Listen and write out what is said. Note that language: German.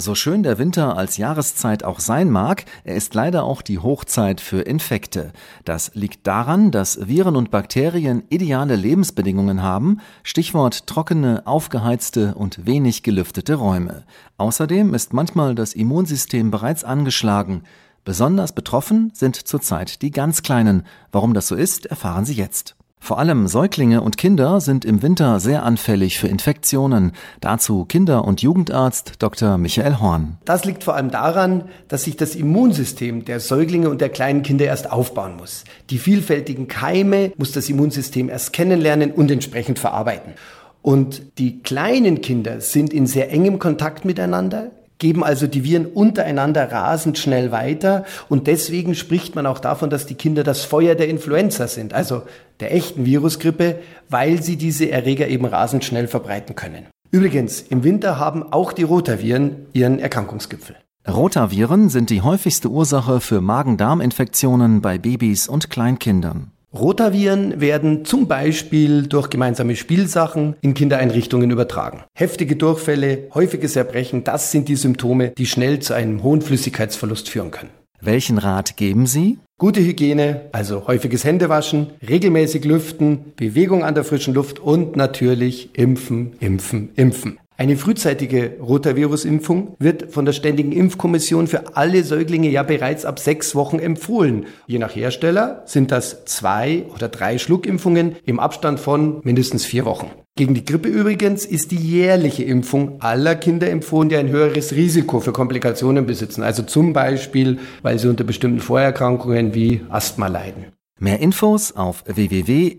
So schön der Winter als Jahreszeit auch sein mag, er ist leider auch die Hochzeit für Infekte. Das liegt daran, dass Viren und Bakterien ideale Lebensbedingungen haben, Stichwort trockene, aufgeheizte und wenig gelüftete Räume. Außerdem ist manchmal das Immunsystem bereits angeschlagen. Besonders betroffen sind zurzeit die ganz Kleinen. Warum das so ist, erfahren Sie jetzt. Vor allem Säuglinge und Kinder sind im Winter sehr anfällig für Infektionen. Dazu Kinder- und Jugendarzt Dr. Michael Horn. Das liegt vor allem daran, dass sich das Immunsystem der Säuglinge und der kleinen Kinder erst aufbauen muss. Die vielfältigen Keime muss das Immunsystem erst kennenlernen und entsprechend verarbeiten. Und die kleinen Kinder sind in sehr engem Kontakt miteinander, geben also die Viren untereinander rasend schnell weiter und deswegen spricht man auch davon, dass die Kinder das Feuer der Influenza sind, also der echten Virusgrippe, weil sie diese Erreger eben rasend schnell verbreiten können. Übrigens, im Winter haben auch die Rotaviren ihren Erkrankungsgipfel. Rotaviren sind die häufigste Ursache für Magen-Darm-Infektionen bei Babys und Kleinkindern. Rotaviren werden zum Beispiel durch gemeinsame Spielsachen in Kindereinrichtungen übertragen. Heftige Durchfälle, häufiges Erbrechen, das sind die Symptome, die schnell zu einem hohen Flüssigkeitsverlust führen können. Welchen Rat geben Sie? Gute Hygiene, also häufiges Händewaschen, regelmäßig lüften, Bewegung an der frischen Luft und natürlich impfen, impfen, impfen. Eine frühzeitige Rotavirus-Impfung wird von der Ständigen Impfkommission für alle Säuglinge ja bereits ab sechs Wochen empfohlen. Je nach Hersteller sind das zwei oder drei Schluckimpfungen im Abstand von mindestens vier Wochen. Gegen die Grippe übrigens ist die jährliche Impfung aller Kinder empfohlen, die ein höheres Risiko für Komplikationen besitzen. Also zum Beispiel, weil sie unter bestimmten Vorerkrankungen wie Asthma leiden. Mehr Infos auf www.impfen.de